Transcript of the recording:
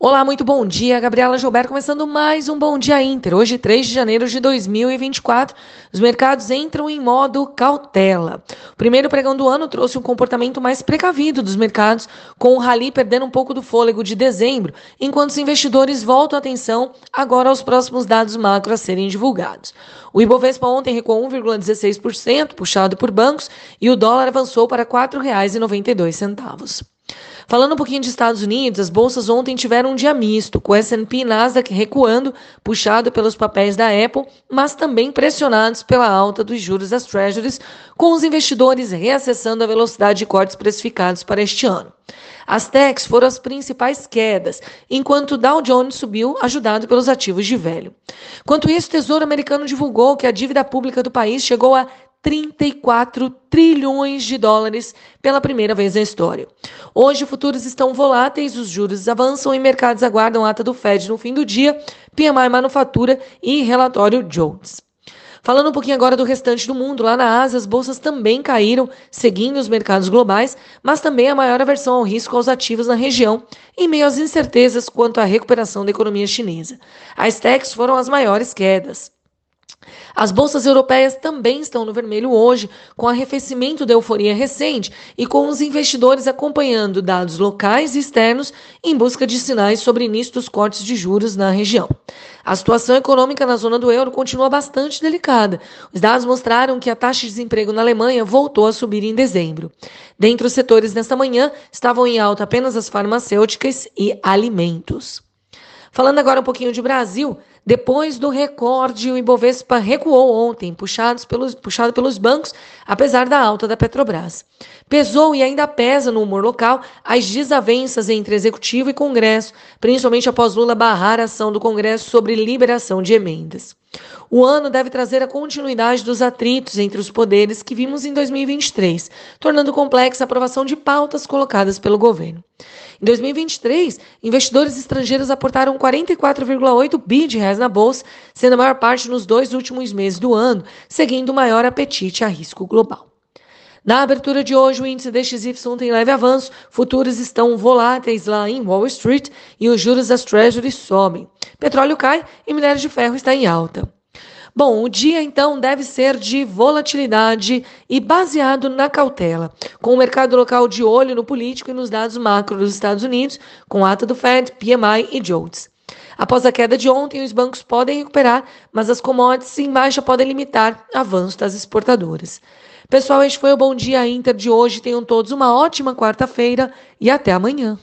Olá, muito bom dia. Gabriela Gilberto começando mais um Bom Dia Inter. Hoje, 3 de janeiro de 2024, os mercados entram em modo cautela. O primeiro pregão do ano trouxe um comportamento mais precavido dos mercados, com o rally perdendo um pouco do fôlego de dezembro, enquanto os investidores voltam a atenção agora aos próximos dados macro a serem divulgados. O Ibovespa ontem recuou 1,16%, puxado por bancos, e o dólar avançou para R$ 4,92. Falando um pouquinho de Estados Unidos, as bolsas ontem tiveram um dia misto, com S&P e Nasdaq recuando, puxado pelos papéis da Apple, mas também pressionados pela alta dos juros das Treasuries, com os investidores reacessando a velocidade de cortes precificados para este ano. As techs foram as principais quedas, enquanto o Dow Jones subiu, ajudado pelos ativos de velho. Quanto isso, o Tesouro Americano divulgou que a dívida pública do país chegou a 34 trilhões de dólares pela primeira vez na história. Hoje, futuros estão voláteis, os juros avançam e mercados aguardam ata do Fed no fim do dia, PMI Manufatura e relatório Jones. Falando um pouquinho agora do restante do mundo, lá na Ásia as bolsas também caíram, seguindo os mercados globais, mas também a maior aversão ao risco aos ativos na região, em meio às incertezas quanto à recuperação da economia chinesa. As techs foram as maiores quedas. As bolsas europeias também estão no vermelho hoje, com arrefecimento da euforia recente e com os investidores acompanhando dados locais e externos em busca de sinais sobre início dos cortes de juros na região. A situação econômica na zona do euro continua bastante delicada. Os dados mostraram que a taxa de desemprego na Alemanha voltou a subir em dezembro. Dentre os setores nesta manhã, estavam em alta apenas as farmacêuticas e alimentos. Falando agora um pouquinho de Brasil, depois do recorde, o Ibovespa recuou ontem, puxados pelos, puxado pelos bancos, apesar da alta da Petrobras. Pesou e ainda pesa no humor local as desavenças entre Executivo e Congresso, principalmente após Lula barrar a ação do Congresso sobre liberação de emendas. O ano deve trazer a continuidade dos atritos entre os poderes que vimos em 2023, tornando complexa a aprovação de pautas colocadas pelo governo. Em 2023, investidores estrangeiros aportaram 44,8 bi de reais na bolsa, sendo a maior parte nos dois últimos meses do ano, seguindo o maior apetite a risco global. Na abertura de hoje, o índice DXY tem leve avanço, futuros estão voláteis lá em Wall Street e os juros das Treasuries sobem. Petróleo cai e minério de ferro está em alta. Bom, o dia então deve ser de volatilidade e baseado na cautela, com o mercado local de olho no político e nos dados macro dos Estados Unidos, com ata do Fed, PMI e Jones. Após a queda de ontem, os bancos podem recuperar, mas as commodities em baixa podem limitar avanço das exportadoras. Pessoal, este foi o Bom Dia Inter de hoje. Tenham todos uma ótima quarta-feira e até amanhã.